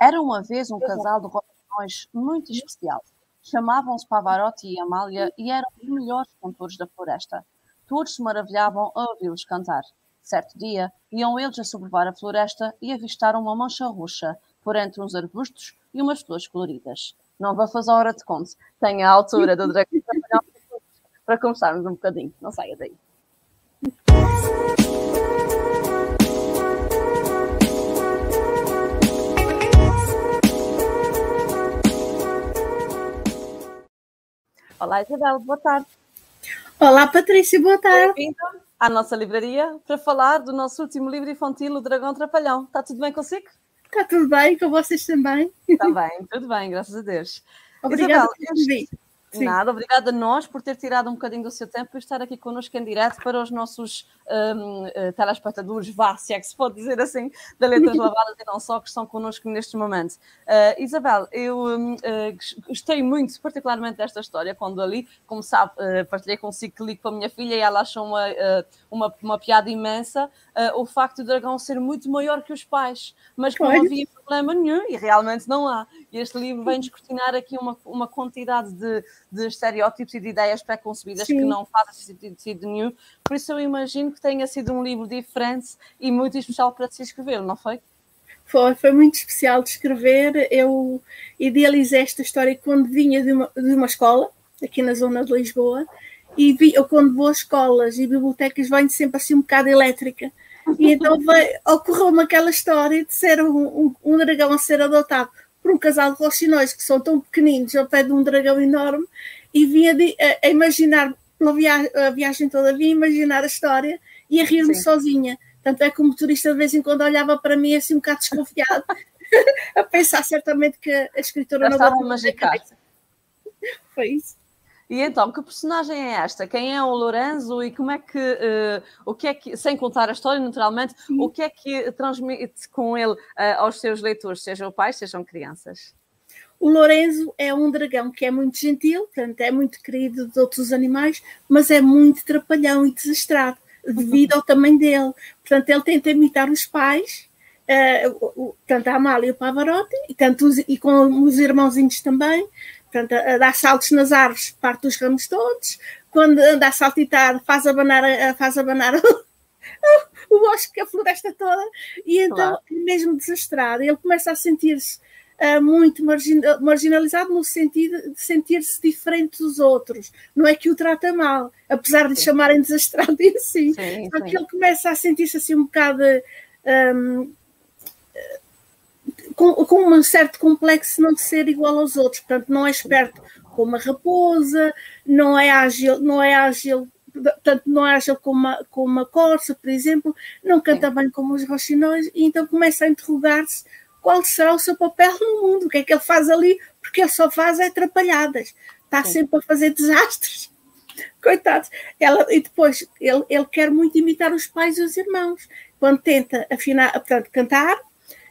Era uma vez um casal de rotações muito especial. Chamavam-se Pavarotti e Amália e eram os melhores cantores da floresta. Todos se maravilhavam a ouvi-los cantar. Certo dia, iam eles a sobrevoar a floresta e avistaram uma mancha roxa por entre uns arbustos e umas flores coloridas. Não vou fazer a hora de conto. Tenho a altura do dragão para começarmos um bocadinho. Não saia daí. Olá, Isabel, boa tarde. Olá, Patrícia, boa tarde. Bem-vinda à nossa livraria para falar do nosso último livro infantil, O Dragão Trapalhão. Está tudo bem consigo? Está tudo bem, com vocês também? Também, tudo bem, graças a Deus. Obrigada Isabel. Nada, obrigada a nós por ter tirado um bocadinho do seu tempo e estar aqui connosco em direto para os nossos um, uh, eh, telespectadores, vá, se é que se pode dizer assim, da Letras Lavadas e não só, que estão connosco neste momento. Uh, Isabel, eu um, uh, eh, gostei muito, particularmente desta história, quando ali, como sabe, partilhei consigo que li com a minha filha e ela achou uma, uma, uma piada imensa o facto do dragão ser muito maior que os pais, mas que não havia problema nenhum e realmente não há. E este livro vem descortinar aqui uma, uma quantidade de de estereótipos e de ideias pré-concebidas que não fazem sentido nenhum. Por isso eu imagino que tenha sido um livro diferente e muito especial para se escrever, não foi? Foi, foi muito especial de escrever. Eu idealizei esta história quando vinha de uma, de uma escola, aqui na zona de Lisboa, e vi, eu quando vou a escolas e bibliotecas venho sempre assim um bocado elétrica. E então ocorreu-me aquela história de ser um, um, um dragão a ser adotado por um casal de roxinóis que são tão pequeninos ao pé de um dragão enorme e vinha de, a, a, imaginar pela via, a viagem toda, vinha imaginar a história e a rir-me sozinha. Tanto é que o motorista de vez em quando olhava para mim assim um bocado desconfiado, a pensar certamente que a escritora Já não vai magicar. Foi isso. E então, que personagem é esta? Quem é o Lorenzo e como é que, uh, o que é que, sem contar a história, naturalmente, Sim. o que é que transmite com ele uh, aos seus leitores, sejam pais, sejam crianças? O Lorenzo é um dragão que é muito gentil, portanto, é muito querido de outros animais, mas é muito trapalhão e desastrado, devido ao tamanho dele. Portanto, ele tenta imitar os pais, uh, tanto a Amália e o Pavarotti, e, tanto os, e com os irmãozinhos também, Portanto, a, dar saltos nas árvores, parte os ramos todos. Quando anda a saltitar, faz abanar, faz abanar o, o bosque, a floresta toda. E então, claro. É mesmo desastrado, ele começa a sentir-se muito margin, marginalizado no sentido de sentir-se diferente dos outros. Não é que o trata mal, apesar de sim. chamarem desastrado em si. Sim, Só que ele começa a sentir-se assim um bocado. Um, com, com um certo complexo não ser igual aos outros, portanto não é esperto como a raposa, não é ágil, não é ágil, portanto não é ágil como uma, como uma corça, por exemplo, não canta Sim. bem como os roxinóis, e então começa a interrogar-se qual será o seu papel no mundo, o que é que ele faz ali, porque ele só faz é atrapalhadas, está Sim. sempre a fazer desastres. Coitados. Ela, e depois ele, ele quer muito imitar os pais e os irmãos. Quando tenta afinar, portanto, cantar,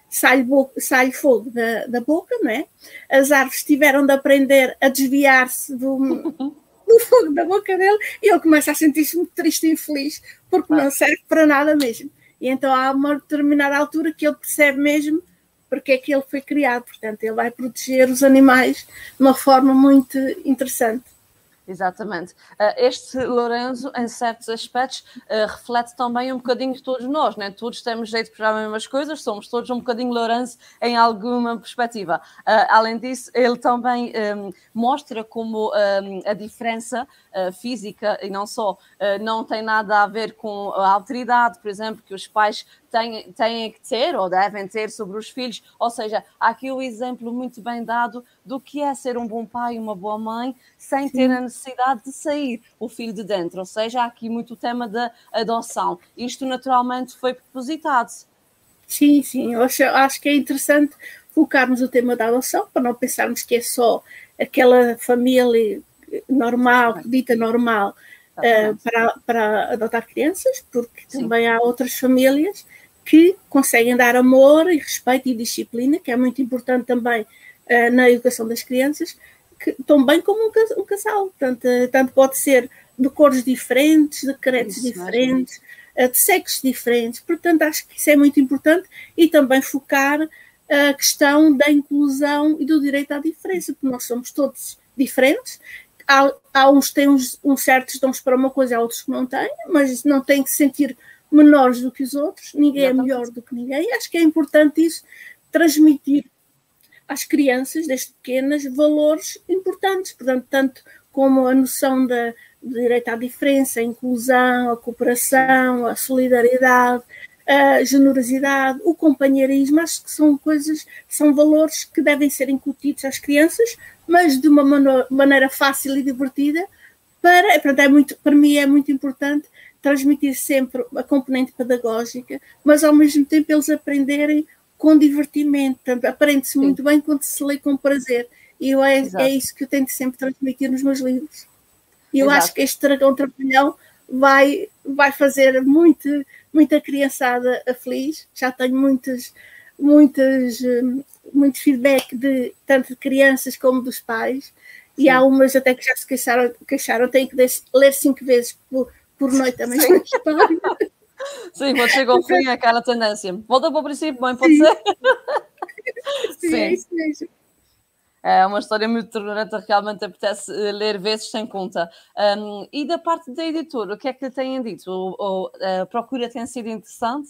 sai, sai fogo da, da boca, não é? As árvores tiveram de aprender a desviar-se do, do fogo da boca dele e ele começa a sentir-se muito triste e infeliz porque não serve para nada mesmo. E então há uma determinada altura que ele percebe mesmo porque é que ele foi criado. Portanto, ele vai proteger os animais de uma forma muito interessante. Exatamente. Uh, este Lourenço, em certos aspectos, uh, reflete também um bocadinho de todos nós, né? todos temos jeito para as mesmas coisas, somos todos um bocadinho Lourenço em alguma perspectiva. Uh, além disso, ele também um, mostra como um, a diferença física, e não só, não tem nada a ver com a autoridade, por exemplo, que os pais têm, têm que ter ou devem ter sobre os filhos. Ou seja, há aqui o exemplo muito bem dado do que é ser um bom pai e uma boa mãe sem Sim. ter a necessidade de sair o filho de dentro. Ou seja, há aqui muito o tema da adoção. Isto naturalmente foi propositado. Sim, sim, eu acho, acho que é interessante focarmos o tema da adoção para não pensarmos que é só aquela família normal, dita normal, uh, para, para adotar crianças, porque Sim. também há outras famílias que conseguem dar amor e respeito e disciplina, que é muito importante também uh, na educação das crianças, que, tão bem como um, um casal. Tanto, tanto pode ser de cores diferentes, de credos diferentes, uh, de sexos diferentes. Portanto, acho que isso é muito importante e também focar a questão da inclusão e do direito à diferença, porque nós somos todos diferentes. Há, há uns que têm uns, uns, certos dons para uma coisa, há outros que não têm, mas não têm que se sentir menores do que os outros, ninguém é melhor do que ninguém. Acho que é importante isso, transmitir às crianças, desde pequenas, valores importantes, portanto, tanto como a noção da, do direito à diferença, a inclusão, a cooperação, a solidariedade, a generosidade, o companheirismo, acho que são coisas, são valores que devem ser incutidos às crianças, mas de uma maneira fácil e divertida, para, portanto, é muito, para mim é muito importante transmitir sempre a componente pedagógica, mas ao mesmo tempo eles aprenderem com divertimento, aprende-se muito bem quando se lê com prazer, e eu é, é isso que eu tento sempre transmitir nos meus livros. E eu Exato. acho que este Dragão Trapalhão vai, vai fazer muito, muita criançada feliz. Já tenho muitos, muitos, hum, muito feedback de tanto de crianças como dos pais. E Sim. há umas até que já se queixaram, queixaram tenho que ler cinco vezes por, por noite a mesma história. Sim, quando chega ao fim, é aquela tendência. Volta para o princípio, bem, pode Sim. ser? Sim, Sim, é isso mesmo. É uma história muito tornada, realmente apetece eh, ler vezes sem conta. Um, e da parte da editora, o que é que têm dito? O, a procura tem sido interessante?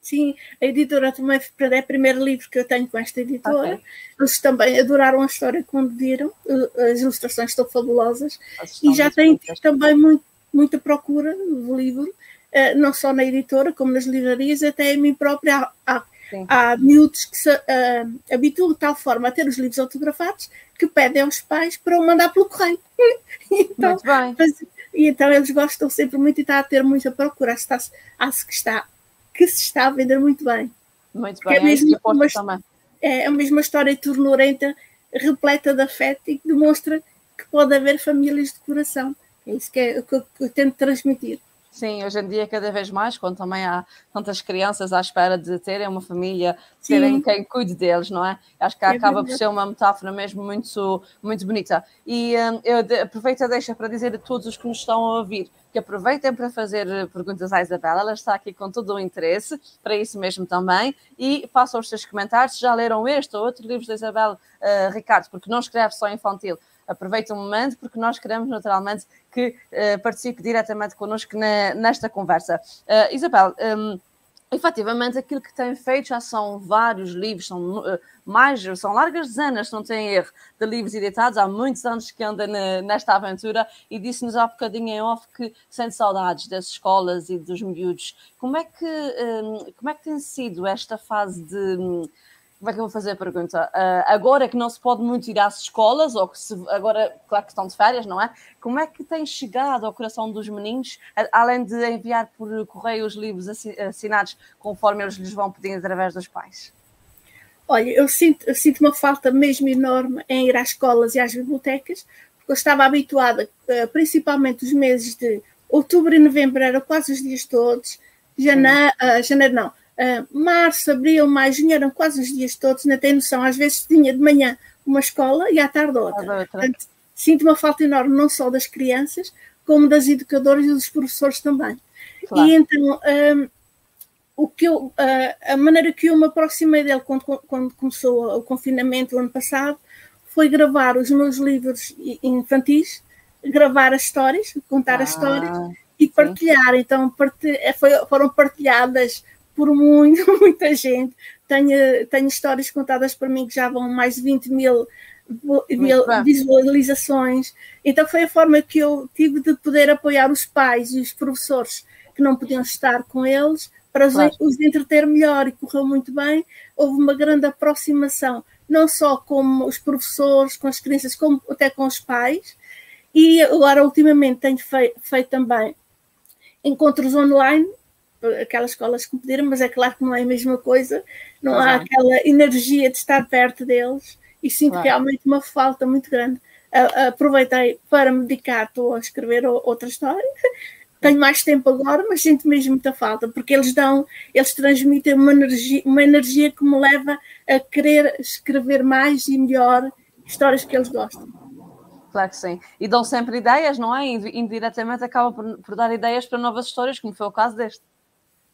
Sim, a editora também é o primeiro livro que eu tenho com esta editora. Okay. Eles também adoraram a história quando viram, eh, as ilustrações estão fabulosas e já têm também muito, muita procura do livro, eh, não só na editora como nas livrarias, até a mim própria. Há, Sim. Há miúdos que se uh, habituam de tal forma a ter os livros autografados que pedem aos pais para o mandar pelo correio. então, muito bem. Mas, e então eles gostam sempre muito e está a ter muita procura. Acho que está, acho que está, que se está a vender muito bem. Muito bem, é, mesmo uma, também. é a mesma história turnurenta, repleta de afeto e que demonstra que pode haver famílias de coração. É isso que, é, que eu, que eu tento transmitir. Sim, hoje em dia cada vez mais, quando também há tantas crianças à espera de terem uma família, terem Sim. quem cuide deles, não é? Acho que é acaba por ser uma metáfora mesmo muito, muito bonita. E um, eu aproveito a deixa para dizer a todos os que nos estão a ouvir que aproveitem para fazer perguntas à Isabela, ela está aqui com todo o interesse, para isso mesmo também, e façam os seus comentários, já leram este ou outro livro da Isabel uh, Ricardo, porque não escreve só infantil, aproveite o momento, porque nós queremos naturalmente que uh, participe diretamente connosco na, nesta conversa. Uh, Isabel, um, efetivamente aquilo que tem feito já são vários livros, são uh, mais, são largas dezenas, se não tem erro, de livros editados, há muitos anos que anda nesta aventura e disse-nos há bocadinho em off que sente saudades das escolas e dos miúdos. Como é que, um, como é que tem sido esta fase de um, como é que eu vou fazer a pergunta? Uh, agora que não se pode muito ir às escolas, ou que se, agora, claro que estão de férias, não é? Como é que tem chegado ao coração dos meninos, além de enviar por correio os livros assinados conforme eles lhes vão pedindo através dos pais? Olha, eu sinto, eu sinto uma falta mesmo enorme em ir às escolas e às bibliotecas, porque eu estava habituada, uh, principalmente os meses de outubro e novembro, eram quase os dias todos, janeiro, uh, janeiro não, Uh, março, abril, maio, junho eram quase os dias todos, não tem noção. Às vezes tinha de manhã uma escola e à tarde outra. Portanto, sinto uma falta enorme não só das crianças, como das educadoras e dos professores também. Claro. E então, um, o que eu, uh, a maneira que eu me aproximei dele quando, quando começou o confinamento o ano passado foi gravar os meus livros infantis, gravar as histórias, contar ah, as histórias e partilhar. Sim. Então, foi, foram partilhadas por muito, muita gente. Tenho, tenho histórias contadas por mim que já vão mais de 20 mil visualizações. Então foi a forma que eu tive de poder apoiar os pais e os professores que não podiam estar com eles para claro. os entreter melhor e correu muito bem. Houve uma grande aproximação, não só com os professores, com as crianças, como até com os pais. E agora, ultimamente, tenho feito, feito também encontros online aquelas escolas que me pediram, mas é claro que não é a mesma coisa, não uhum. há aquela energia de estar perto deles e sinto claro. realmente uma falta muito grande. Aproveitei para me dedicar, estou a escrever outra história. Tenho mais tempo agora, mas sinto mesmo muita falta, porque eles dão, eles transmitem uma energia, uma energia que me leva a querer escrever mais e melhor histórias que eles gostam. Claro que sim. E dão sempre ideias, não é? Indiretamente acaba por, por dar ideias para novas histórias, como foi o caso deste.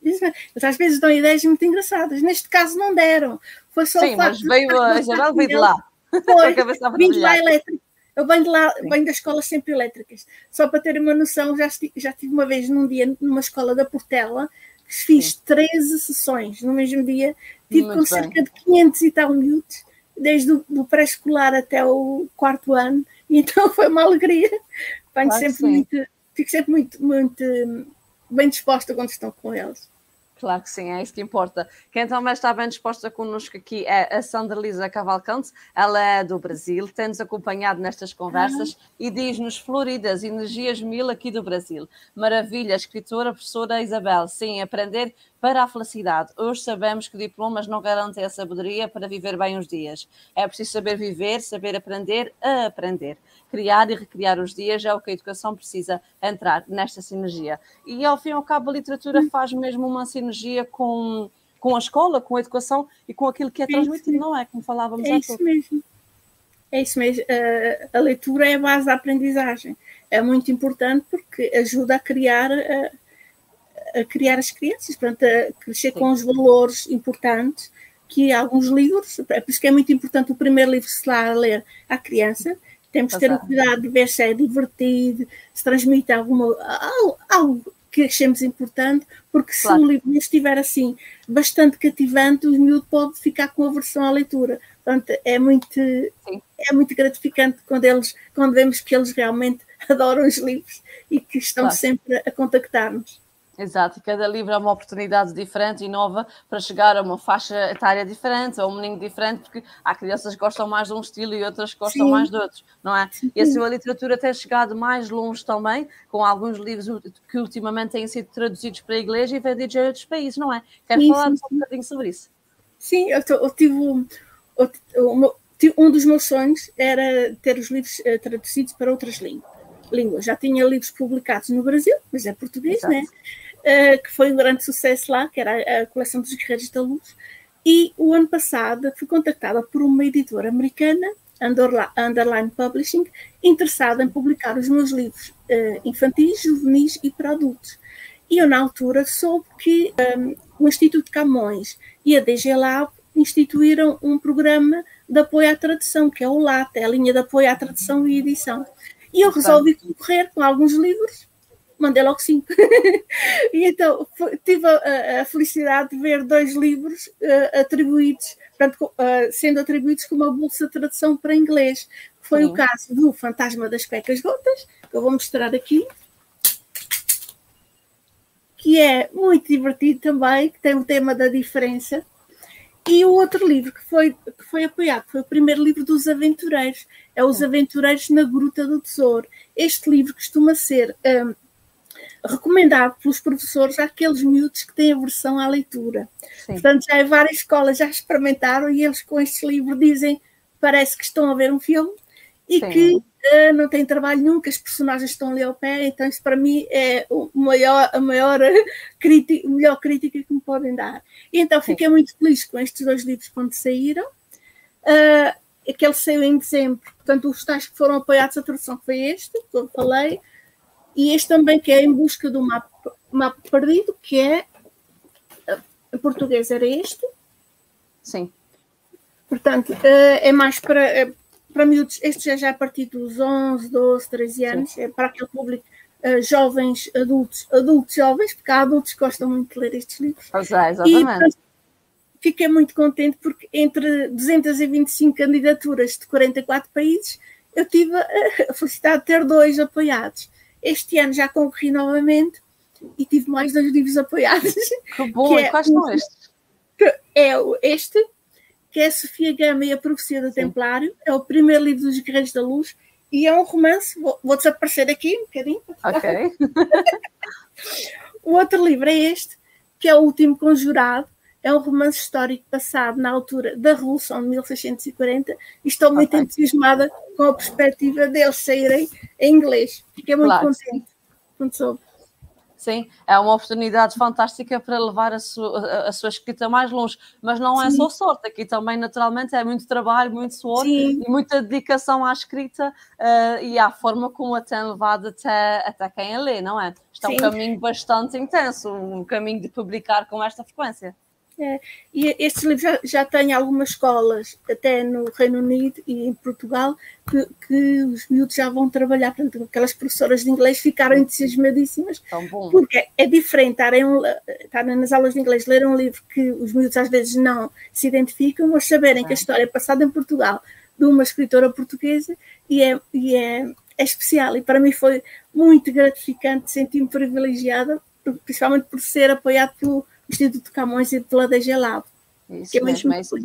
Eles às vezes dão ideias muito engraçadas. Neste caso não deram. Foi só Sim, o facto mas veio, a Isabel veio de lá. Foi, vim de lá elétrico. Eu venho, de lá, venho das escolas sempre elétricas. Só para ter uma noção, já, já tive uma vez num dia numa escola da Portela fiz Sim. 13 sessões no mesmo dia. Tive Muito com bem. cerca de 500 e tal miúdos, desde o pré-escolar até o quarto ano. E então foi uma alegria. Venho claro sempre muito, fico sempre muito, muito bem disposta quando estão com eles. Claro que sim, é isso que importa. Quem também está bem disposta connosco aqui é a Sandra Lisa Cavalcante, ela é do Brasil, tem-nos acompanhado nestas conversas e diz-nos Floridas, energias mil aqui do Brasil. Maravilha, escritora, professora Isabel, sim, aprender para a felicidade. Hoje sabemos que diplomas não garantem a sabedoria para viver bem os dias. É preciso saber viver, saber aprender a aprender criar e recriar os dias é o que a educação precisa entrar nesta sinergia. E ao fim e ao cabo, a literatura faz mesmo uma sinergia com, com a escola, com a educação e com aquilo que é, é transmitido, não é? Como falávamos é isso mesmo. É isso mesmo. A, a leitura é a base da aprendizagem. É muito importante porque ajuda a criar. A, a criar as crianças, portanto, a crescer Sim. com os valores importantes que alguns livros, é por isso que é muito importante o primeiro livro se lá a ler à criança, temos que ter o cuidado de ver se é divertido, se transmite alguma, algo, algo que achemos importante, porque se claro. o livro estiver assim bastante cativante, o miúdo pode ficar com aversão à leitura. Portanto, é muito, é muito gratificante quando, eles, quando vemos que eles realmente adoram os livros e que estão claro. sempre a contactar-nos. Exato, e cada livro é uma oportunidade diferente e nova para chegar a uma faixa etária diferente, a um menino diferente, porque há crianças que gostam mais de um estilo e outras que gostam Sim. mais de outros, não é? Sim. E a sua literatura tem chegado mais longe também, com alguns livros que ultimamente têm sido traduzidos para a igreja e vendidos em outros países, não é? Quero falar um bocadinho sobre isso. Sim, eu, eu tive um, um dos meus sonhos era ter os livros uh, traduzidos para outras línguas. Já tinha livros publicados no Brasil, mas é português, Exato. né? Uh, que foi um grande sucesso lá, que era a coleção dos Guerreiros da Luz. E o ano passado fui contactada por uma editora americana, Underline Publishing, interessada em publicar os meus livros uh, infantis, juvenis e para adultos. E eu, na altura, soube que um, ehm, o Instituto Camões e a DG Lab instituíram um programa de apoio à tradução, que é o LAT, é a linha de apoio à tradução e edição. E eu resolvi concorrer com alguns livros mandei logo cinco. e então tive a, a, felicidade de ver dois livros uh, atribuídos, portanto, uh, sendo atribuídos com uma bolsa de tradução para inglês. Foi Sim. o caso do Fantasma das Pecas Gotas, que eu vou mostrar aqui, que é muito divertido também, que tem o tema da diferença. E o outro livro que foi, que foi apoiado foi o primeiro livro dos Aventureiros, é Os Aventureiros na Gruta do Tesouro. Este livro costuma ser um, recomendado pelos professores àqueles miúdos que têm aversão à leitura. Sim. Portanto, já várias escolas já experimentaram e eles com este livro dizem parece que estão a ver um filme e Sim. que uh, não tem trabalho que as personagens estão ali ao pé, então isso para mim é o maior, a maior crítica, a melhor crítica que me podem dar. E então fiquei Sim. muito feliz com estes dois livros quando saíram. Uh, aquele saiu em dezembro, portanto, os tais que foram apoiados a tradução foi este, que eu falei, e este também que é em busca do mapa, mapa perdido, que é em português era este. Sim. Portanto, eh, é mais para, eh, para miúdos, este já, já a partir dos 11, 12, 13 anos, Sim. é para aquele público uh, jovens, adultos, adultos jovens, porque há adultos que gostam muito de ler estes livros. Pois é, exatamente. E, fiquei muito contente porque entre 225 candidaturas de 44 países, eu tive a felicidade de ter dois apoiados. Este ano já concorri novamente e tive mais dois livros apoiados. Que bom! Que é quais são estes? É este, que é Sofia Gama e a Profecia do Sim. Templário. É o primeiro livro dos Guerreiros da Luz e é um romance. Vou, vou desaparecer aqui um bocadinho. Ok. o outro livro é este, que é O Último Conjurado. É um romance histórico passado na altura da Revolução de 1640 e estou muito okay. entusiasmada com a perspectiva deles saírem em inglês. Fiquei muito claro. contente quando soube. Sim, é uma oportunidade fantástica para levar a sua, a sua escrita mais longe, mas não é Sim. só sorte, aqui também naturalmente é muito trabalho, muito suor Sim. e muita dedicação à escrita uh, e à forma como a tem levado até, até quem a lê, não é? Isto é um caminho bastante intenso, um caminho de publicar com esta frequência. É, e este livro já, já, tem algumas escolas, até no Reino Unido e em Portugal, que, que os miúdos já vão trabalhar. Portanto, aquelas professoras de inglês ficaram entusiasmadíssimas, porque é diferente estarem, estarem nas aulas de inglês, ler um livro que os miúdos às vezes não se identificam, mas saberem é. que a história é passada em Portugal de uma escritora portuguesa e é, e é, é especial. E para mim foi muito gratificante, senti-me privilegiada, principalmente por ser apoiado pelo Instituto de Camões e pela DG Lab. Isso que é mesmo, é isso.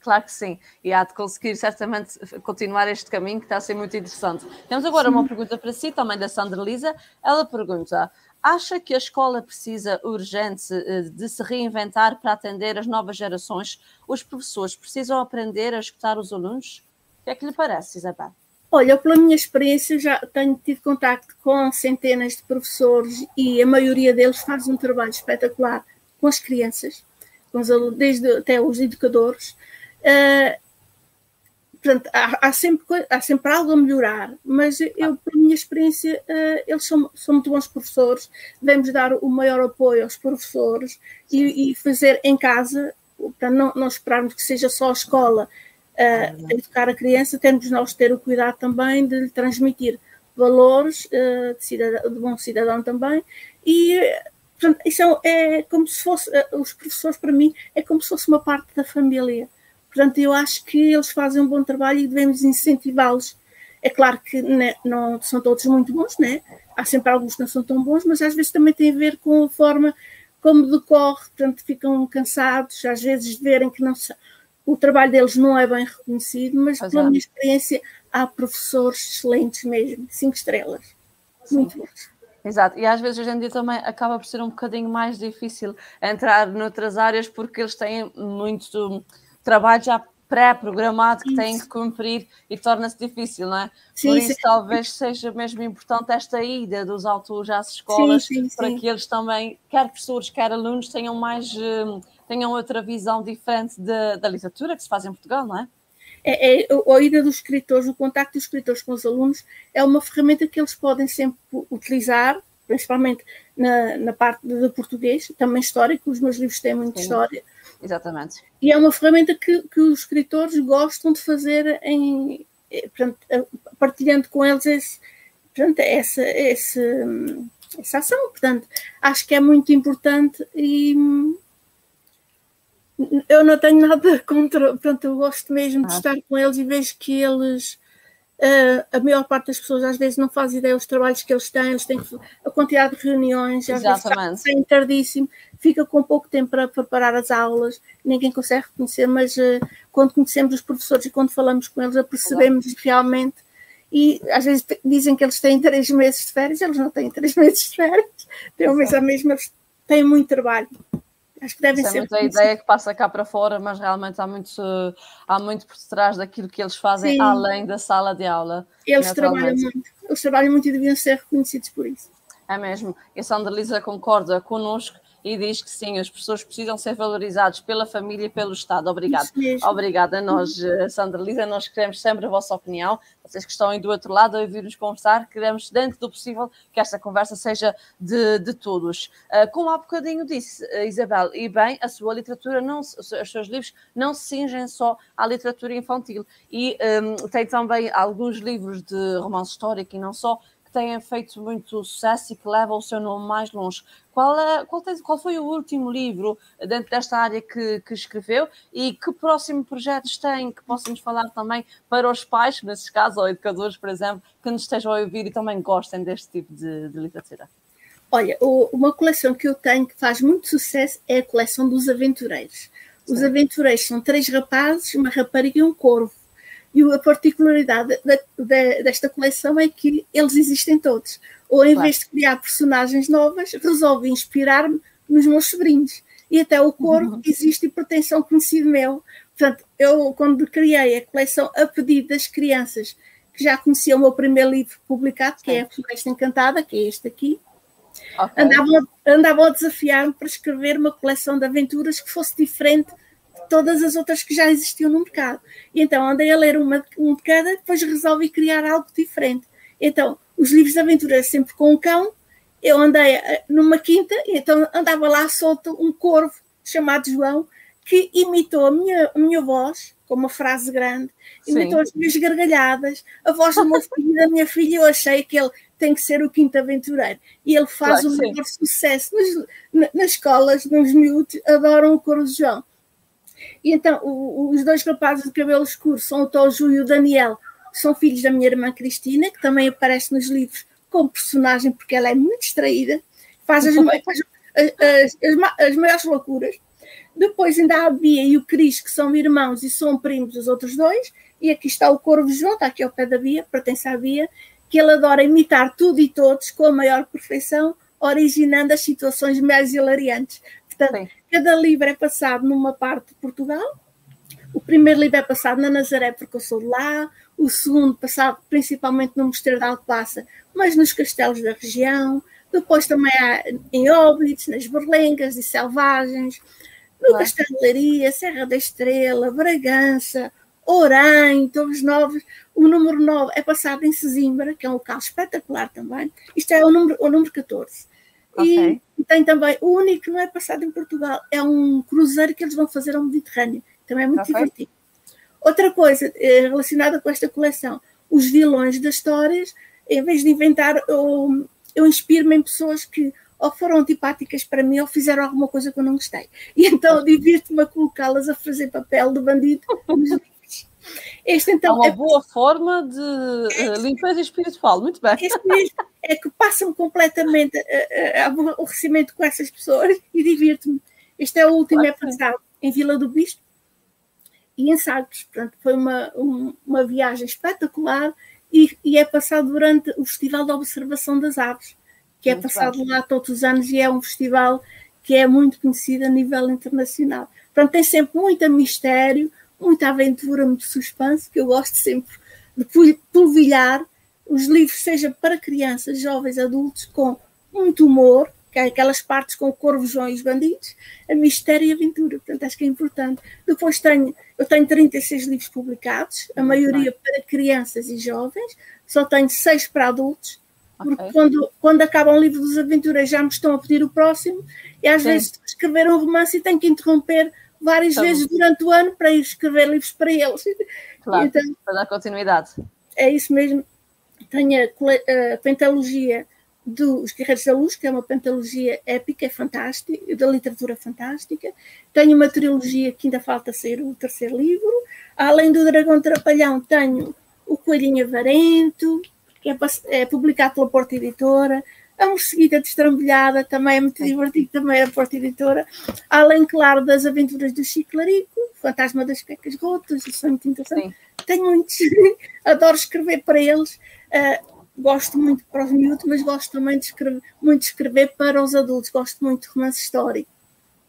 Claro que sim, e há de conseguir certamente continuar este caminho que está a ser muito interessante. Temos agora sim. uma pergunta para si, também da Sandra Lisa. Ela pergunta: acha que a escola precisa urgente eh, de se reinventar para atender as novas gerações? Os professores precisam aprender a escutar os alunos? O que é que lhe parece, Isabel? Olha, pela minha experiência, já tenho tido contacto com centenas de professores e a maioria deles faz um trabalho espetacular com as crianças, com os alunos, desde até os educadores. Uh, portanto, há, há, sempre, há sempre algo a melhorar, mas eu, pela minha experiência, uh, eles são, são muito bons professores, devemos dar o maior apoio aos professores e, e fazer em casa, portanto, não, não esperarmos que seja só a escola uh, a educar a criança, temos nós ter o cuidado também de lhe transmitir valores uh, de, cidadão, de bom cidadão também e Portanto, isso é, é, como se fosse, eh, os professores para mim, é como se fosse uma parte da família. Portanto, eu acho que eles fazem um bom trabalho e devemos incentivá-los. É claro que né, não são todos muito bons, né? há sempre alguns que não são tão bons, mas às vezes também tem a ver com a forma como decorre, portanto, ficam cansados, às vezes de verem que não o trabalho deles não é bem reconhecido, mas pois pela é. minha experiência há professores excelentes mesmo, cinco estrelas, Sim. muito bons. Exato, e às vezes hoje em dia também acaba por ser um bocadinho mais difícil entrar noutras áreas porque eles têm muito trabalho já pré-programado que têm que cumprir e torna-se difícil, não é? Sim, por isso sim. talvez seja mesmo importante esta ida dos autores às escolas sim, para que eles também, quer professores, quer alunos, tenham mais hum, tenham outra visão diferente de, da literatura que se faz em Portugal, não é? É, é, a ida dos escritores, o contacto dos escritores com os alunos é uma ferramenta que eles podem sempre utilizar, principalmente na, na parte de português, também histórico, os meus livros têm muita Sim. história. Exatamente. E é uma ferramenta que, que os escritores gostam de fazer em, eh, portanto, partilhando com eles esse, portanto, essa, essa, essa ação. Portanto, acho que é muito importante e eu não tenho nada contra, portanto, eu gosto mesmo ah. de estar com eles e vejo que eles, uh, a maior parte das pessoas às vezes não faz ideia dos trabalhos que eles têm, eles têm a quantidade de reuniões, às Exatamente. vezes tardíssimo, fica com pouco tempo para preparar as aulas, ninguém consegue reconhecer, mas uh, quando conhecemos os professores e quando falamos com eles, percebemos realmente e às vezes dizem que eles têm três meses de férias, eles não têm três meses de férias, têm um mês a mesma, têm muito trabalho. Acho que devem Isso é ser. É muito a ideia que passa cá para fora, mas realmente há muito, há muito por trás daquilo que eles fazem Sim. além da sala de aula. Eles trabalham muito, eles trabalham muito e deviam ser reconhecidos por isso. É mesmo. E a Sandra Lisa concorda connosco e diz que sim, as pessoas precisam ser valorizadas pela família e pelo Estado. Obrigada. Obrigada a nós, eh, Sandra Lisa. Nós queremos sempre a vossa opinião. Vocês que estão aí do outro lado a ouvir-nos conversar, queremos, dentro do possível, que esta conversa seja de, de todos. Uh, como há bocadinho disse, uh, Isabel, e bem, a sua literatura, não, os seus livros não se cingem só à literatura infantil. E um, tem também alguns livros de romance histórico e não só, têm feito muito sucesso e que levam o seu nome mais longe. Qual, é, qual, tem, qual foi o último livro dentro desta área que, que, escreveu e que próximo projetos tem que possamos falar também para os pais, nesses casos, ou educadores, por exemplo, que nos estejam a ouvir e também gostem deste tipo de, de literatura? Olha, uma coleção que eu tenho que faz muito sucesso é a coleção dos aventureiros. Os aventureiros são três rapazes, uma rapariga e um corvo. E a particularidade da, da, desta coleção é que eles existem todos. Ou em claro. vez de criar personagens novas, resolvi inspirar-me nos meus sobrinhos. E até o corvo uhum. existe e pertence a um conhecido meu. Portanto, eu, quando criei a coleção a pedido das crianças que já conheciam o meu primeiro livro publicado, que é A Floresta Encantada, que é este aqui, Okay. Andavam, andavam a desafiar-me para escrever uma coleção de aventuras que fosse diferente todas as outras que já existiam no mercado. E então andei a ler uma, um de cada, depois resolvi criar algo diferente. Então, os livros de aventura sempre com um cão, eu andei eh, numa quinta, então andava lá solto um corvo chamado João, que imitou a minha, a minha voz, com uma frase grande, imitou as minhas gargalhadas, a voz do meu filho e da minha filha, eu achei que ele tem que ser o quinto aventureiro. E ele faz claro, o maior sucesso nas, nas escolas, nos miúdos, adoram o Corvo João. E então, o, os dois rapazes de cabelo escuro são o Tojo e o Daniel, são filhos da minha irmã Cristina, que também aparece nos livros como personagem, porque ela é muito distraída, faz as, faz as, as, as maiores loucuras. Depois ainda há a Bia e o Cris, que são irmãos e são primos dos outros dois. E aqui está o Corvo João, está aqui ao pé da Bia, pertence à Bia, que ele adora imitar tudo e todos com a maior perfeição, originando as situações mais hilariantes. Portanto, Sim. Cada livro é passado numa parte de Portugal. O primeiro livro é passado na Nazaré, porque eu sou de lá o segundo passado principalmente no Mosteiro da Alcobaça, mas nos castelos da região, depois também há em Óbidos, nas Berlengas e Selvagens, no claro. Leiria, Serra da Estrela, Bragança, Orém, Torres Novos. O número 9 é passado em Sesimbra, que é um local espetacular também. Isto é o número, o número 14. Okay. E tem também, o único que não é passado em Portugal, é um cruzeiro que eles vão fazer ao Mediterrâneo. Também é muito okay. divertido. Outra coisa eh, relacionada com esta coleção, os vilões das histórias, em vez de inventar, eu, eu inspiro-me em pessoas que ou foram antipáticas para mim ou fizeram alguma coisa que eu não gostei. E então divirto-me a colocá-las a fazer papel de bandido Este, então, é uma é... boa forma de uh, limpeza espiritual, muito bem. Este mesmo é que passa-me completamente uh, uh, aborrecimento com essas pessoas e divirto-me. Este é o último, claro, é passado em Vila do Bispo, e em Sagres. Portanto, foi uma, um, uma viagem espetacular e, e, é passado durante o Festival de Observação das Aves, que é muito passado lá todos os anos e é um festival que é muito conhecido a nível internacional. Portanto, tem sempre muito mistério, muita aventura, muito suspense, que eu gosto sempre de polvilhar os livros, seja para crianças, jovens, adultos, com muito humor, que é aquelas partes com o Corvo, João e os Bandidos, a mistério e aventura. Portanto, acho que é importante. Depois tenho, eu tenho 36 livros publicados, a maioria para crianças e jovens, só tenho seis para adultos, porque okay. quando, quando acaba um livro dos aventuras já me estão a pedir o próximo, e às Sim. vezes escrever um romance e tenho que interromper várias então, vezes durante o ano para ir escrever livros para eles. Claro, então, para dar continuidade. É isso mesmo. Tenho a, a pentalogia dos Guerreiros da Luz, que é uma pentalogia épica, é fantástica, da literatura fantástica. Tenho uma trilogia que ainda falta sair o terceiro livro. Além do Dragão Trapalhão, tenho o Coelhinho Avarento, que é, é publicado pela Porta Editora. A Morceguita Destrambulhada, também é muito divertido, também é a Porta Editora. Além, claro, das aventuras do Chico Larico, Fantasma das Pecas Gotas, isso é muito interessante. Sim. Tenho muitos, adoro escrever para eles. Uh, gosto muito para os miúdos, mas gosto também de escrever, muito de escrever para os adultos, gosto muito de romance histórico.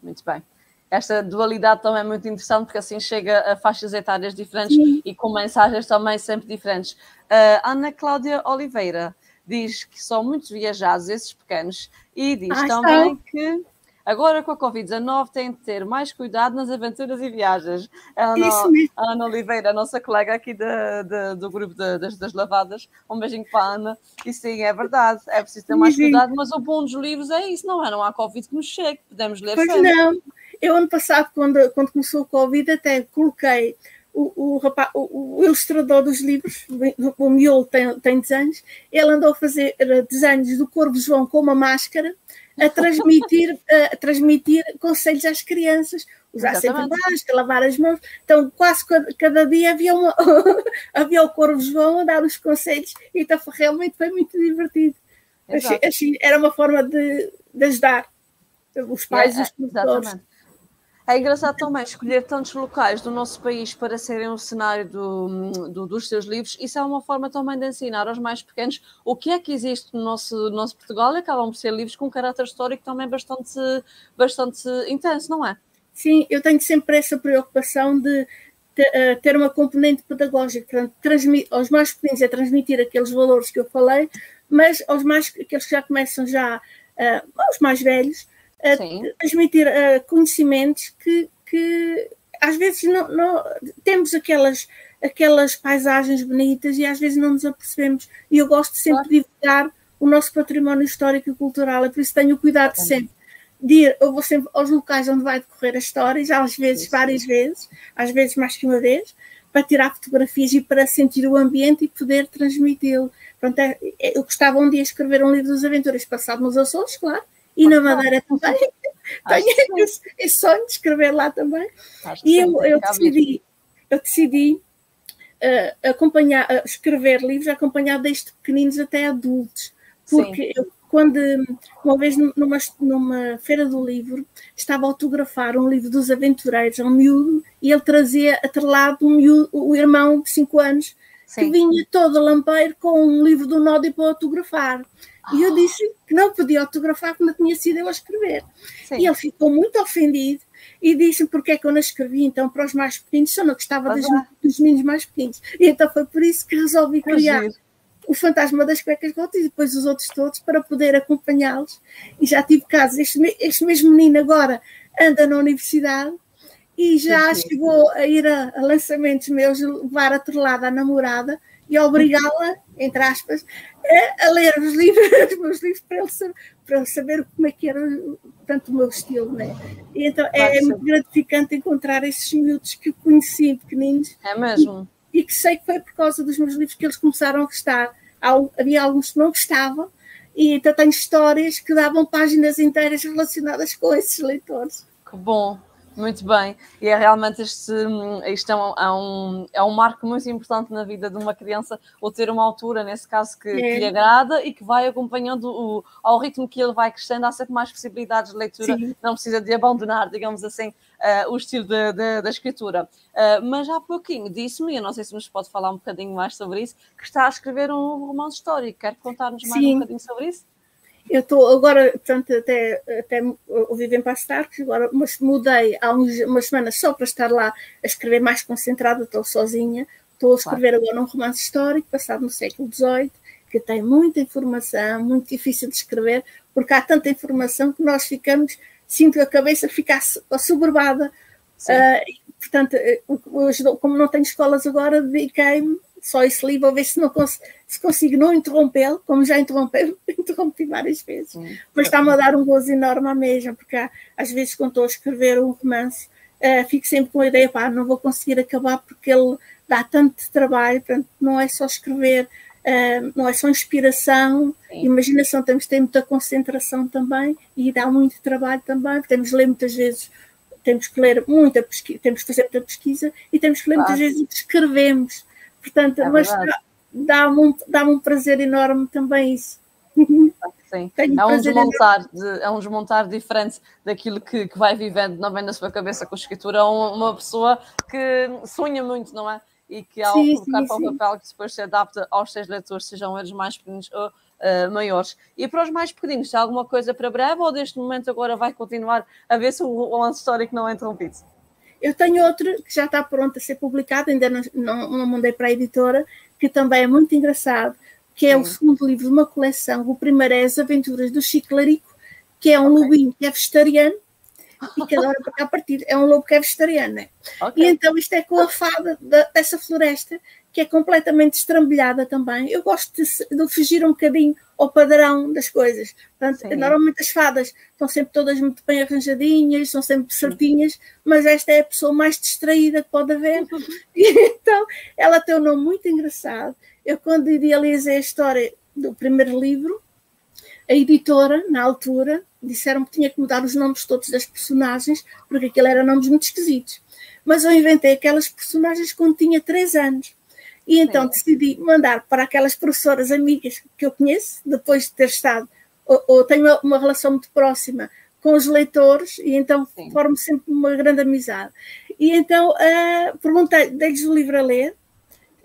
Muito bem. Esta dualidade também é muito interessante porque assim chega a faixas etárias diferentes Sim. e com mensagens também sempre diferentes. Uh, Ana Cláudia Oliveira diz que são muito viajados esses pequenos e diz ah, também que Agora, com a Covid-19, tem de ter mais cuidado nas aventuras e viagens. A Ana, a Ana Oliveira, a nossa colega aqui de, de, do grupo de, das, das, lavadas, um beijinho para a Ana. E sim, é verdade, é preciso ter mais cuidado, mas o bom dos livros é isso, não é? Não há Covid que nos chegue, podemos ler Pois sempre. não. Eu, ano passado, quando, quando começou o Covid, até coloquei o, o, rapaz, o, o, ilustrador dos livros, o Miolo tem, tem desenhos, ele andou a fazer eh, desenhos do Corvo João com uma máscara a transmitir, a transmitir conselhos às crianças, usar Exatamente. sempre máscara, lavar as mãos. Então, quase cada, dia havia, uma, havia o Corvo João a dar os conselhos, e então realmente foi muito divertido. Achei, achei, era uma forma de, de ajudar os pais é, e os professores. Exatamente. É engraçado também escolher tantos locais do nosso país para serem o cenário do, do, dos seus livros. Isso é uma forma também de ensinar aos mais pequenos o que é que existe no nosso, no nosso Portugal e acabam por ser livros com caráter histórico também bastante, bastante intenso, não é? Sim, eu tenho sempre essa preocupação de eh, ter uma componente pedagógica, aos mais pequenos é transmitir aqueles valores que eu falei, mas aos mais aqueles que já começam já uh, aos mais velhos, uh, transmitir uh, conhecimentos que, que às vezes não, não, temos aquelas, aquelas paisagens bonitas e às vezes não nos apercebemos. E eu gosto sempre claro. de divulgar o nosso património histórico e cultural, é por isso tenho cuidado de sempre de ir, eu vou sempre aos locais onde vai decorrer a história, já às vezes, várias vezes, às vezes mais que uma vez, para tirar fotografias e para sentir o ambiente e poder transmiti-lo. Pronto, é, é, eu gostava um dia de escrever um livro das aventuras passado nos Açores, claro, e na Madeira também. Tenho esse, esse, sonho de escrever lá também. e eu, eu decidi, eu decidi uh, acompanhar, uh, escrever livros acompanhado desde pequeninos até adultos, porque Sim. eu quando uma vez numa, numa feira do livro estava a autografar um livro dos aventureiros um miúdo e ele trazia atrelado um miúdo, o irmão de 5 anos Sim. que vinha todo lampeiro com um livro do Nodi para autografar. E eu disse que não podia autografar, que não tinha sido eu a escrever. Sim. E ele ficou muito ofendido e disse porque é que eu não escrevi então para os mais pequenos, só não gostava dos, dos meninos mais pequenos. E então foi por isso que resolvi criar o fantasma das cuecas rotas e depois os outros todos para poder acompanhá-los. E já tive casos, este, este mesmo menino agora anda na universidade e já sim, sim. chegou a ir a, a, lançamentos meus, levar a trolada à namorada e obrigá-la, entre aspas, a, a, ler os livros, os meus livros para ele, saber, para ele saber como é que era tanto o meu estilo, né? E então é, é muito gratificante encontrar esses miúdos que eu conheci pequeninos. É mesmo. E, e, que sei que foi por causa dos meus livros que eles começaram a gostar havia alguns que não gostavam, e então tenho histórias que davam páginas inteiras relacionadas com esses leitores. Que bom, muito bem. E é realmente este, isto é um, é, um, é um marco muito importante na vida de uma criança, ou ter uma altura, nesse caso, que, é. que lhe agrada e que vai acompanhando o, ao ritmo que ele vai crescendo, há sempre mais possibilidades de leitura, Sim. não precisa de abandonar, digamos assim, uh, o estilo de, de, da escritura. Uh, mas há pouquinho disse-me, eu não sei se nos pode falar um bocadinho mais sobre isso, que está a escrever um romance histórico. Quer contar-nos mais Sim. um bocadinho sobre isso? Eu estou agora, portanto, até, até vivo em Pastarcos, agora mas mudei há uns, umas semanas só para estar lá a escrever mais concentrada, estou sozinha. Estou a escrever claro. agora um romance histórico passado no século XVIII, que tem muita informação, muito difícil de escrever, porque há tanta informação que nós ficamos sinto a cabeça ficar assoberbada. Uh, portanto, eh, como não tenho escolas agora, dediquei-me só esse livro a ver se, não cons se consigo não interrompê-lo, como já interrompi, interrompi várias vezes. Mas está-me a dar um gozo enorme à mesma, porque há, às vezes, quando estou a escrever um romance, uh, fico sempre com a ideia, pá, não vou conseguir acabar porque ele dá tanto trabalho, portanto, não é só escrever Uh, não é só inspiração, Sim. imaginação, temos que ter muita concentração também e dá muito trabalho também, temos que ler muitas vezes, temos que ler muita pesquisa, temos que fazer muita pesquisa e temos que ler claro. muitas vezes o que escrevemos. Portanto, é mas dá-me um, dá um prazer enorme também isso. Sim, é um, desmontar de, é um desmontar diferente daquilo que, que vai vivendo, não vem na sua cabeça com a escritura, é uma pessoa que sonha muito, não é? e que ao sim, colocar sim, para o papel que depois se adapta aos seus leitores, sejam eles mais pequenos ou uh, maiores. E para os mais pequeninos, há alguma coisa para breve ou deste momento agora vai continuar a ver se o lance histórico não é interrompido? Eu tenho outro que já está pronto a ser publicado, ainda não, não, não mandei para a editora, que também é muito engraçado, que é sim. o segundo livro de uma coleção. O primeiro é As Aventuras do Chiclarico, que é um okay. lobinho que é vegetariano, e que adora para cá partir. É um lobo que é vegetariano, né? okay. E então isto é com a fada dessa floresta, que é completamente estrambilhada também. Eu gosto de, de fugir um bocadinho ao padrão das coisas. Portanto, normalmente as fadas estão sempre todas muito bem arranjadinhas, são sempre certinhas, mas esta é a pessoa mais distraída que pode haver. E, então, ela tem um nome muito engraçado. Eu, quando idealizei a história do primeiro livro, a editora, na altura, disseram que tinha que mudar os nomes todos das personagens, porque aquilo eram nomes muito esquisitos. Mas eu inventei aquelas personagens quando tinha três anos. E então Sim. decidi mandar para aquelas professoras amigas que eu conheço, depois de ter estado, ou, ou tenho uma relação muito próxima com os leitores, e então Sim. formo sempre uma grande amizade. E então uh, perguntei, dei-lhes o livro a ler,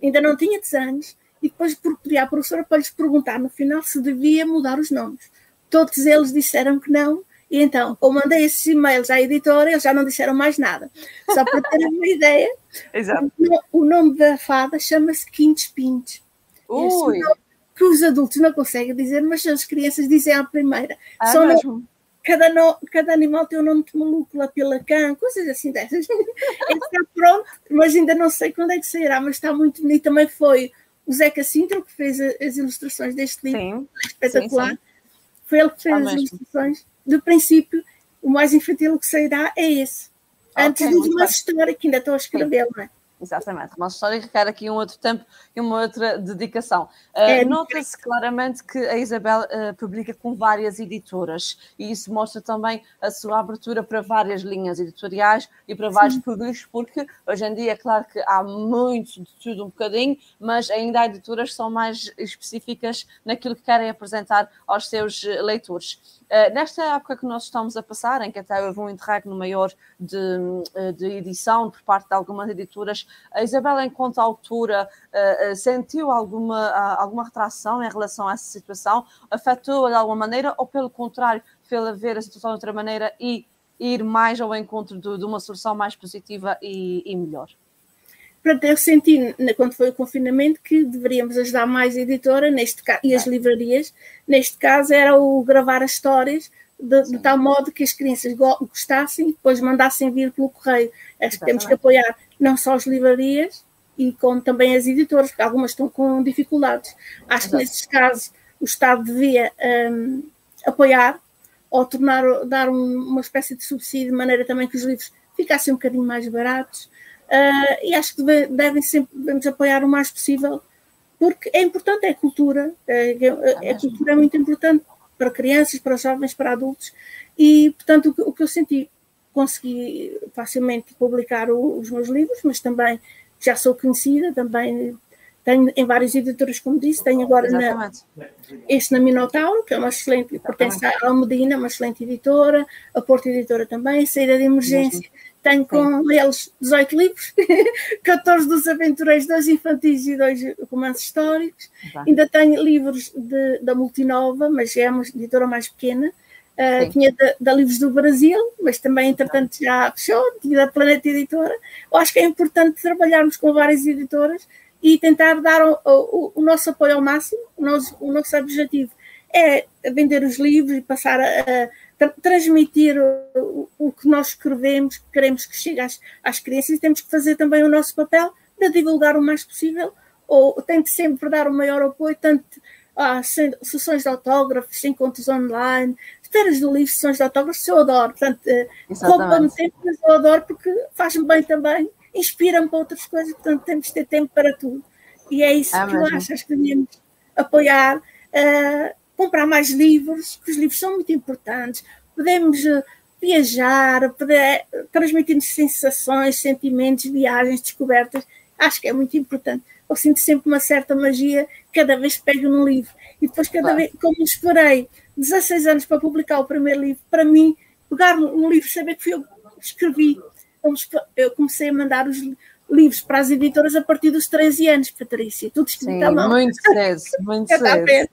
ainda não tinha anos, e depois pedi à professora para lhes perguntar no final se devia mudar os nomes todos eles disseram que não, e então eu mandei esses e-mails à editora, eles já não disseram mais nada. Só para ter uma ideia, Exato. O, nome da fada chama-se Quintes Pintes. Nome, que os adultos não conseguem dizer, mas as crianças dizem à primeira. Ah, Só mesmo? cada, no, cada animal tem o um nome de molúcula pela cã, coisas assim dessas. está pronto, mas ainda não sei quando é que sairá, mas está muito bonito. Também foi o Zeca Sintra que fez as ilustrações deste livro, sim, espetacular. Sim, sim. Foi ele que fez ah, as ilustrações. Do princípio, o mais infantil que sairá é esse. Antes okay, de uma história que ainda estou a escrever, não é? Exatamente, uma história que requer aqui um outro tempo e uma outra dedicação. Uh, é, Nota-se claramente que a Isabel uh, publica com várias editoras e isso mostra também a sua abertura para várias linhas editoriais e para vários Sim. públicos, porque hoje em dia é claro que há muito de tudo um bocadinho, mas ainda há editoras que são mais específicas naquilo que querem apresentar aos seus eh, leitores. Uh, nesta época que nós estamos a passar, em que até houve um interregno maior de, de edição por parte de algumas editoras, a Isabela, enquanto autora, uh, sentiu alguma, uh, alguma retração em relação a essa situação? Afetou-a de alguma maneira ou, pelo contrário, fez-a ver a situação de outra maneira e ir mais ao encontro de, de uma solução mais positiva e, e melhor? Portanto, eu senti, quando foi o confinamento, que deveríamos ajudar mais a editora neste e as livrarias. Neste caso, era o gravar as histórias de, de, tal modo que as crianças gostassem e depois mandassem vir pelo correio. Acho que temos que apoiar não só as livrarias, e como também as editoras, porque algumas estão com dificuldades. Acho que nesses casos o Estado devia um, apoiar ou tornar, dar um, uma espécie de subsídio de maneira também que os livros ficassem um bocadinho mais baratos. Uh, e acho que deve, devem sempre devemos apoiar o mais possível, porque é importante, é cultura, é, é, a cultura é muito importante para crianças, para jovens, para adultos, e portanto o que, eu senti, consegui facilmente publicar os meus livros, mas também já sou conhecida, também tenho em várias editoras, como disse, tenho agora na, este na Minotauro, que é uma excelente, pertence à Almedina, uma excelente editora, a Porto Editora também, Saída de Emergência, tenho com Sim. eles 18 livros, 14 dos aventureiros, dois infantis e dois romances históricos. Ainda tenho livros de, da Multinova, mas é uma editora mais pequena. Uh, tinha da, da, Livros do Brasil, mas também, entretanto, já fechou, tinha da Planeta Editora. Eu acho que é importante trabalharmos com várias editoras e tentar dar o, o, o nosso apoio ao máximo. O nosso, o nosso objetivo é vender os livros e passar a, a transmitir o, o, que nós escrevemos, que queremos que chegue às, às crianças e temos que fazer também o nosso papel de divulgar o mais possível, ou tento sempre dar o maior apoio, tanto a sessões de autógrafos, encontros online, feiras do livro, sessões de autógrafos, eu adoro. Portanto, eh, rouba-me tempo, mas eu adoro porque faz-me bem também, inspira-me para outras coisas, portanto temos de ter tempo para tudo. E é isso ah, que eu acho, acho que devíamos apoiar. Uh, comprar mais livros, que os livros são muito importantes. Podemos eh, viajar, poder transmitir sensações, sentimentos, viagens, descobertas. Acho que é muito importante. Eu sinto sempre uma certa magia cada vez que pego num livro. E depois, cada vez, como esperei 16 anos para publicar o primeiro livro, para mim, pegar um livro, saber que fui eu que escrevi. Eu comecei a mandar os livros para as editoras a partir dos 13 anos, Patrícia. Tudo escrito Sim, à mão. Muito cedo, muito cedo.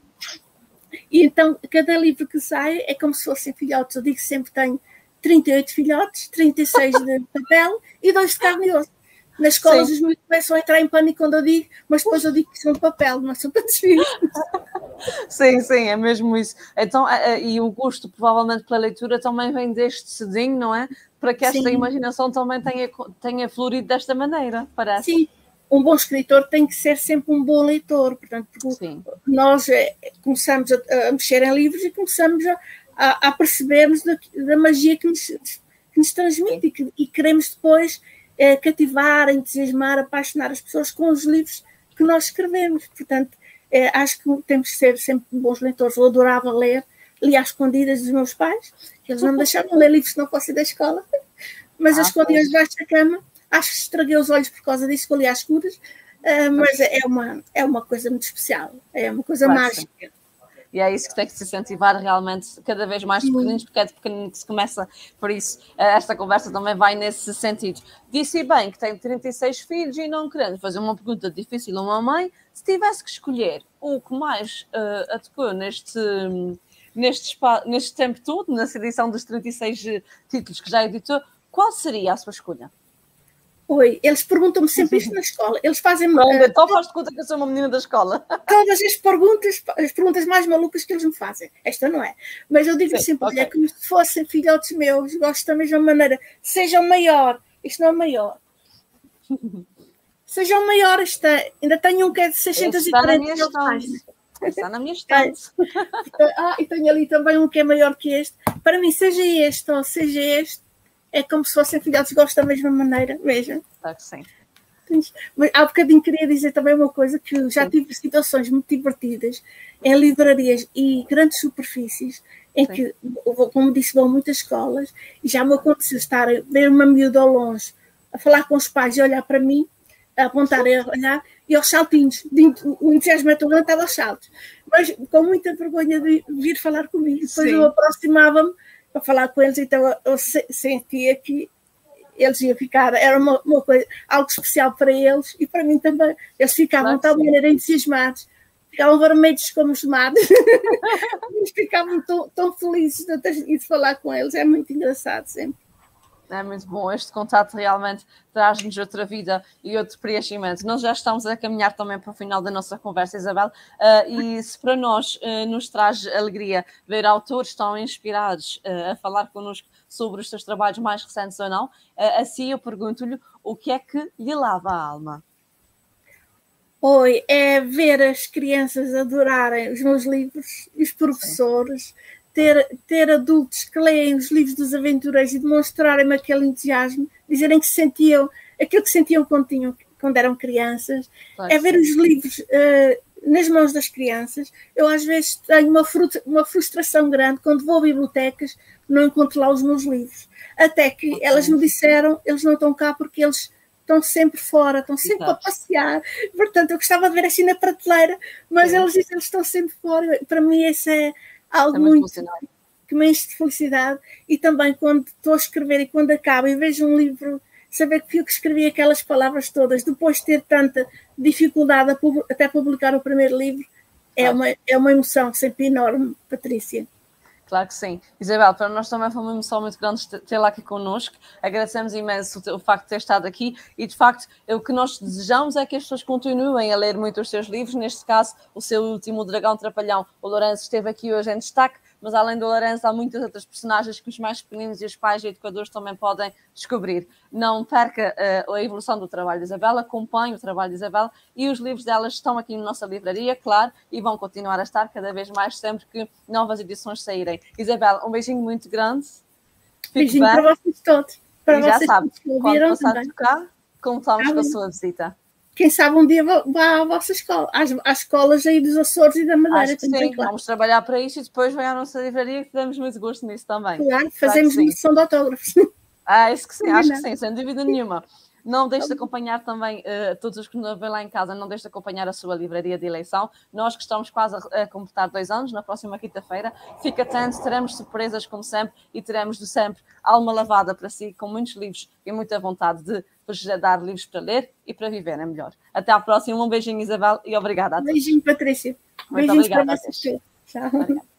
E então, cada livro que sai é como se fossem filhotes. Eu digo que sempre tenho 38 filhotes, 36 de papel e dois de carne e osso. Nas escolas sim. os meus começam a entrar em pânico quando eu digo, mas depois eu digo que são de papel, não são para desfios. Sim, sim, é mesmo isso. Então, e o gosto provavelmente pela leitura também vem deste cedinho, não é? Para que esta sim. imaginação também tenha, tenha florido desta maneira, parece. Sim, um bom escritor tem que ser sempre um bom leitor, portanto, Sim. Nós é, começamos a, a, mexer em livros e começamos a, a, a percebermos da, da, magia que nos, que nos transmite e, que, e, queremos depois é, cativar, entusiasmar, apaixonar as pessoas com os livros que nós escrevemos. Portanto, é, acho que temos que ser sempre bons leitores. Eu adorava ler, li às escondidas dos meus pais, eles não me deixavam ler livros que não fossem da escola, mas ah, eu escondia debaixo da cama Acho que estraguei os olhos por causa disso, que eu li às escuras, uh, mas é uma, é uma coisa muito especial, é uma coisa claro, mágica. Sim. E é isso que tem que se incentivar realmente cada vez mais pequeninos, porque é de pequenino que se começa. Por isso, eh, esta conversa também vai nesse sentido. Disse bem que tem 36 filhos e não querendo fazer uma pergunta difícil a uma mãe, se tivesse que escolher o que mais uh, atacou neste, neste, neste tempo todo, nessa edição dos 36 títulos que já editou, qual seria a sua escolha? Oi, eles perguntam-me sempre isto na escola. Eles fazem Pronto, uh, então faz de conta que eu sou uma menina da escola. Todas as perguntas, as perguntas mais malucas que eles me fazem. Esta não é. Mas eu digo Sim, sempre, okay. é como se fossem filhotes meus, gosto da mesma maneira. Sejam maior. Isto não é maior. Sejam maior. Esta, ainda tenho um que é de 640 páginas. Está na minha estante. ah, e tenho ali também um que é maior que este. Para mim, seja este ou seja este, é como se fossem filhotes, gosto da mesma maneira, veja. Claro que sim. Mas há bocadinho queria dizer também uma coisa, que já sim. tive situações muito divertidas em livrarias e grandes superfícies, em sim. que, como disse, vão muitas escolas, e já me aconteceu estar, ver uma miúda ao longe, a falar com os pais e olhar para mim, a apontar e a olhar, e aos saltinhos, o entusiasmo é tão grande, estava aos saltos, mas com muita vergonha de vir falar comigo, depois Sim. eu aproximava-me, para falar com eles, então eu sentia que eles iam ficar, era uma, uma, coisa, algo especial para eles e para mim também. Eles ficavam de tal maneira entusiasmados, ficavam vermelhos como os tomates, eles ficavam tão, tão felizes de ter ido falar com eles, é muito engraçado sempre. É muito bom. Este contato realmente traz-nos outra vida e outro preenchimento. Nós já estamos a caminhar também para o final da nossa conversa, Isabel, uh, e se para nós uh, nos traz alegria ver autores tão inspirados uh, a falar connosco sobre os seus trabalhos mais recentes ou não, assim eu pergunto-lhe o que é que lhe lava a alma? Oi, é ver as crianças adorarem os meus livros, os professores, Sim ter, ter adultos que leem os livros dos aventureiros e demonstrarem-me aquele entusiasmo, dizerem que sentiam aquilo que sentiam quando, tinham, quando eram crianças, é ver os livros uh, nas mãos das crianças. Eu às vezes tenho uma, uma frustração grande quando vou a bibliotecas, não encontro lá os meus livros. Até que okay. elas me disseram, eles não estão cá porque eles estão sempre fora, estão sempre Exato. a passear. Portanto, eu gostava de ver assim na prateleira, mas eles dizem que eles estão sempre fora. Para mim, esse é algo muito, que me enche de felicidade e também quando estou a escrever e quando acabo e vejo um livro, saber que fui eu que escrevi aquelas palavras todas, depois de ter tanta dificuldade até publicar o primeiro livro, é, uma, é uma emoção sempre enorme, Patrícia. Claro que sim. Isabel, para nós também foi uma emoção muito grande tê-la aqui connosco. Agradecemos imenso o facto de ter estado aqui e, de facto, o que nós desejamos é que as pessoas continuem a ler muito os seus livros. Neste caso, o seu último, o Dragão Trapalhão, o Lourenço esteve aqui hoje em destaque mas além do Lourenço, há muitas outras personagens que os mais pequeninos e os pais e educadores também podem descobrir. Não perca uh, a evolução do trabalho de Isabela, acompanhe o trabalho de Isabela e os livros delas estão aqui na nossa livraria, claro, e vão continuar a estar cada vez mais sempre que novas edições saírem. Isabela, um beijinho muito grande. Fique beijinho bem. para vocês todos. Para e já sabe, quando passar a tocar, contamos com a sua visita quem sabe um dia vá à vossa escola, às, às escolas aí dos Açores e da Madeira. Sim, claro. vamos trabalhar para isso e depois vem à nossa livraria que damos muito gosto nisso também. Claro, fazemos claro missão de autógrafos. Ah, isso que sim, acho que sim, sem dúvida nenhuma. Não deixe de acompanhar também, uh, todos os que nos vêm lá em casa, não deixe de acompanhar a sua livraria de eleição. Nós que estamos quase a, a completar dois anos, na próxima quinta-feira. Fique atento, teremos surpresas como sempre e teremos de sempre alma lavada para si, com muitos livros e muita vontade de vos dar livros para ler e para viver é melhor. Até à próxima, um beijinho, Isabel, e obrigada a todos. Beijinho, Patrícia. Muito obrigada. Tchau. Obrigada.